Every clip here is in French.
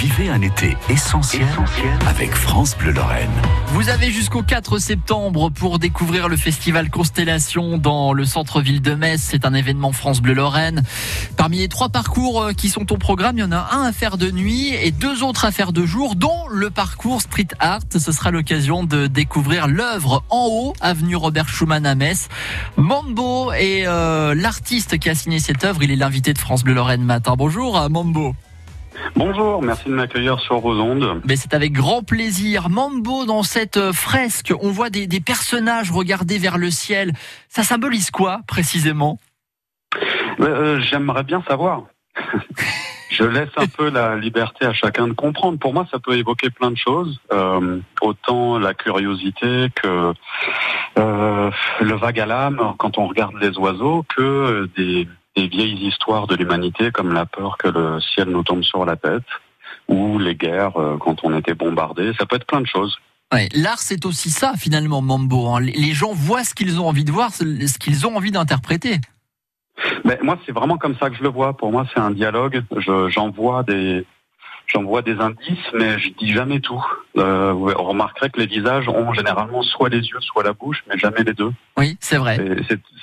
Vivez un été essentiel, avec France Bleu Lorraine. Vous avez jusqu'au 4 septembre pour découvrir le festival Constellation dans le centre-ville de Metz. C'est un événement France Bleu Lorraine. Parmi les trois parcours euh, qui sont au programme, il y en a un à faire de nuit et deux autres à faire de jour, dont le parcours Street Art. Ce sera l'occasion de découvrir l'œuvre en haut, avenue Robert Schumann à Metz. Mambo est euh, l'artiste qui a signé cette œuvre. Il est l'invité de France Bleu Lorraine matin. Bonjour Mambo. Bonjour, merci de m'accueillir sur vos ondes. Mais c'est avec grand plaisir. Mambo, dans cette euh, fresque, on voit des, des personnages regarder vers le ciel. Ça symbolise quoi précisément? Euh, J'aimerais bien savoir. Je laisse un peu la liberté à chacun de comprendre. Pour moi, ça peut évoquer plein de choses, euh, autant la curiosité que euh, le vague à l'âme quand on regarde les oiseaux, que des, des vieilles histoires de l'humanité comme la peur que le ciel nous tombe sur la tête, ou les guerres euh, quand on était bombardé. Ça peut être plein de choses. Ouais, L'art, c'est aussi ça finalement, Mambo. hein. Les- gens voient ce qu'ils ont envie de voir, ce qu'ils ont envie d'interpréter. Mais moi, c'est vraiment comme ça que je le vois. Pour moi, c'est un dialogue. Je- J'envoie des, j'envoie des indices, mais je dis jamais tout. Euh, vous remarquerez que les visages ont généralement soit les yeux, soit la bouche, mais jamais les deux. Oui, c'est vrai.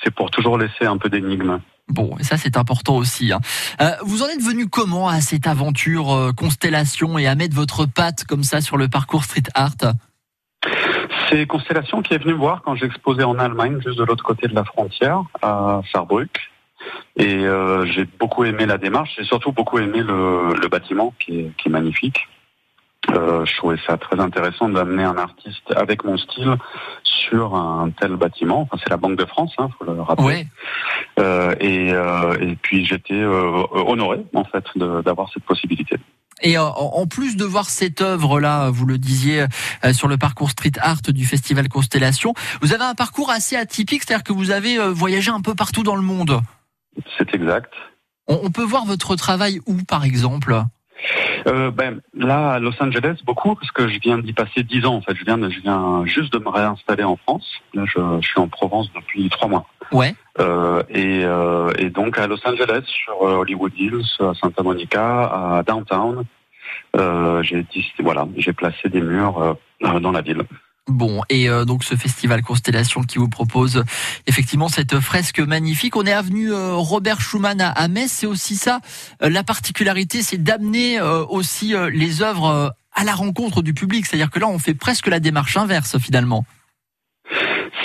C'est pour toujours laisser un peu d'énigme. Bon, et ça c'est important aussi. hein. Euh, vous en êtes venu comment à cette aventure euh, Constellation et à mettre votre patte comme ça sur le parcours street art? C'est Constellation qui est venu me voir quand j'exposais en Allemagne, juste de l'autre côté de la frontière, à Saarbrück. Et euh, j'ai beaucoup aimé la démarche. J'ai surtout beaucoup aimé le, bâtiment qui est magnifique. Euh, je trouvais ça très intéressant d'amener un artiste avec mon style sur un tel bâtiment. Enfin, c'est la Banque de France, hein, faut le rappeler. Ouais. Euh, et, euh, et puis j'étais euh, honoré en fait d'avoir cette possibilité. Et euh, en plus de voir cette œuvre-là, vous le disiez, euh, sur le parcours street art du festival Constellation, vous avez un parcours assez atypique, c'est-à-dire que vous avez voyagé un peu partout dans le monde. C'est exact. On peut voir votre travail où, par exemple? Euh, ben, là, à Los Angeles, beaucoup, parce que je viens d'y passer dix ans, en fait. Je viens, je viens juste de me réinstaller en France. Là, je, je suis en Provence depuis trois mois. Ouais. Euh, et, euh, et donc, à Los Angeles, sur euh, Hollywood Hills, à Santa Monica, à Downtown, euh, j'ai voilà, j'ai placé des murs dans la ville. Bon, et euh, donc ce festival Constellation qui vous propose effectivement cette fresque magnifique. On est avenue euh, Robert Schumann à, à Metz. C'est aussi ça, euh, la particularité, c'est d'amener euh, aussi les œuvres à la rencontre du public. C'est-à-dire que là, on fait presque la démarche inverse finalement.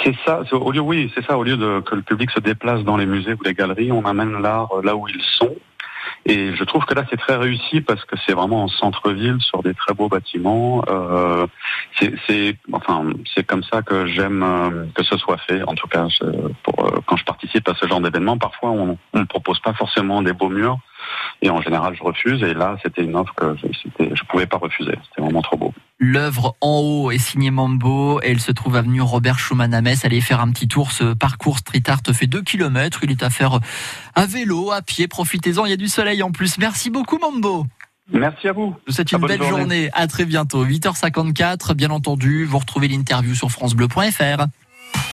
C'est ça, au lieu, oui, c'est ça, au lieu de que le public se déplace dans les musées ou les galeries, on amène l'art là où ils sont. Et je trouve que là, c'est très réussi parce que c'est vraiment en centre-ville, sur des très beaux bâtiments. Euh, c'est, enfin, c'est comme ça que j'aime euh, que ce soit fait. En tout cas, euh, quand je participe à ce genre d'événement, parfois on ne propose pas forcément des beaux murs. Et en général, je refuse. Et là, c'était une offre que je, je pouvais pas refuser. C'était vraiment trop beau. L'œuvre en haut est signée Mambo elle se trouve avenue Robert Schumann à Metz. Allez faire un petit tour. Ce parcours street art fait 2 km. Il est à faire à vélo, à pied. Profitez-en. Il y a du soleil en plus. Merci beaucoup Mambo. Merci à vous. Ah, une belle journée. journée. À très bientôt. 8h54. Bien entendu, vous retrouvez l'interview sur FranceBleu.fr.